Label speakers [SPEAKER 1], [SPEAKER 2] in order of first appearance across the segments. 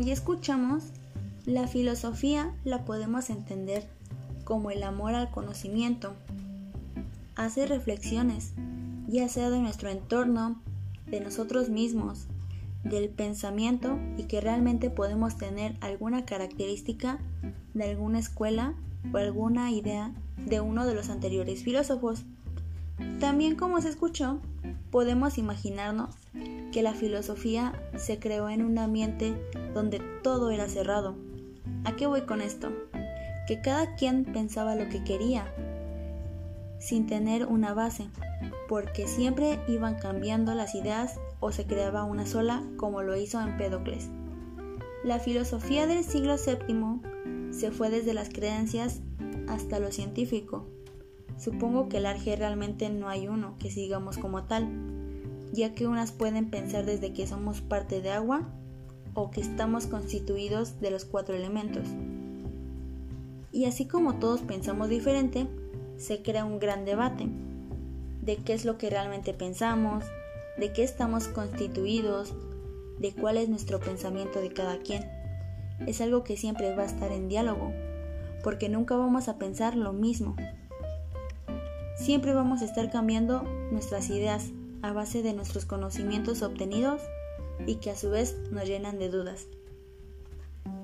[SPEAKER 1] ya escuchamos, la filosofía la podemos entender como el amor al conocimiento. Hace reflexiones, ya sea de nuestro entorno, de nosotros mismos, del pensamiento y que realmente podemos tener alguna característica de alguna escuela o alguna idea de uno de los anteriores filósofos. También como se escuchó, podemos imaginarnos que la filosofía se creó en un ambiente donde todo era cerrado. ¿A qué voy con esto? Que cada quien pensaba lo que quería, sin tener una base, porque siempre iban cambiando las ideas o se creaba una sola como lo hizo Empédocles. La filosofía del siglo VII se fue desde las creencias hasta lo científico. Supongo que el arge realmente no hay uno que sigamos como tal, ya que unas pueden pensar desde que somos parte de agua o que estamos constituidos de los cuatro elementos. Y así como todos pensamos diferente, se crea un gran debate de qué es lo que realmente pensamos, de qué estamos constituidos, de cuál es nuestro pensamiento de cada quien. Es algo que siempre va a estar en diálogo, porque nunca vamos a pensar lo mismo. Siempre vamos a estar cambiando nuestras ideas a base de nuestros conocimientos obtenidos y que a su vez nos llenan de dudas.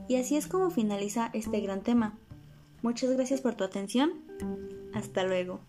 [SPEAKER 1] Y así es como finaliza este gran tema. Muchas gracias por tu atención. Hasta luego.